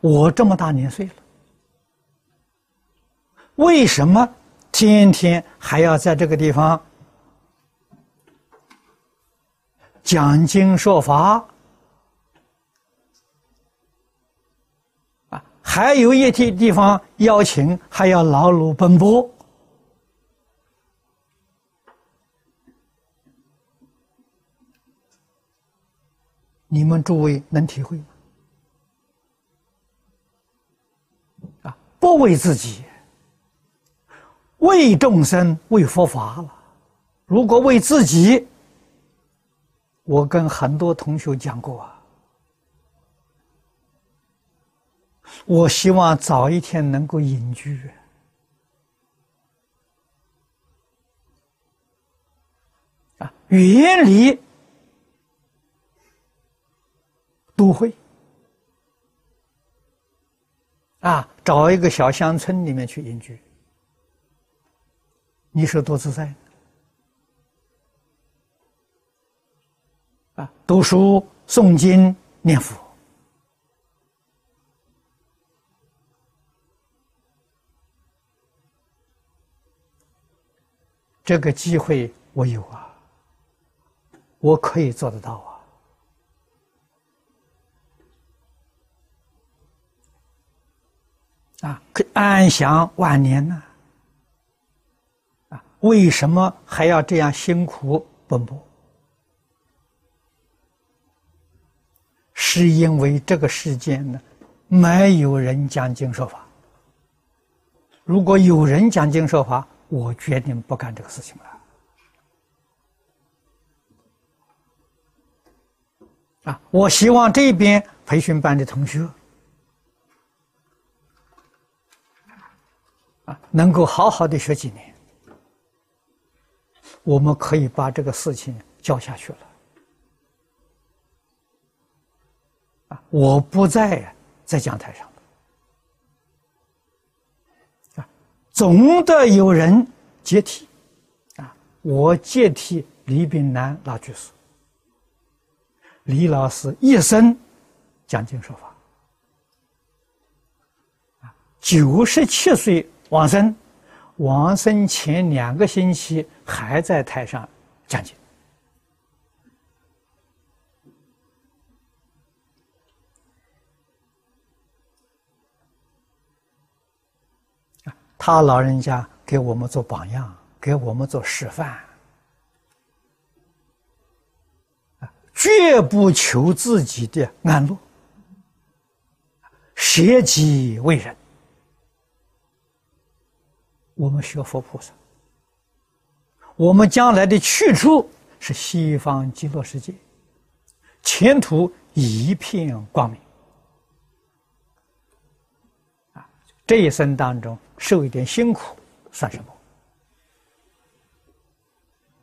我这么大年岁了，为什么天天还要在这个地方讲经说法？啊，还有一些地方邀请，还要劳碌奔波。你们诸位能体会不为自己，为众生，为佛法了。如果为自己，我跟很多同学讲过啊，我希望早一天能够隐居，啊，远离。都会啊，找一个小乡村里面去隐居，你说多自在啊！读书、诵经、念佛，这个机会我有啊，我可以做得到啊。啊，可安享晚年呢？啊，为什么还要这样辛苦奔波？是因为这个世间呢，没有人讲经说法。如果有人讲经说法，我决定不干这个事情了。啊，我希望这边培训班的同学。能够好好的学几年，我们可以把这个事情教下去了。啊，我不在在讲台上啊，总得有人接替，啊，我接替李炳南老居士，李老师一生讲经说法，啊，九十七岁。往生，往生前两个星期还在台上讲经，他老人家给我们做榜样，给我们做示范，绝不求自己的安乐，舍己为人。我们学佛菩萨，我们将来的去处是西方极乐世界，前途一片光明。啊，这一生当中受一点辛苦算什么？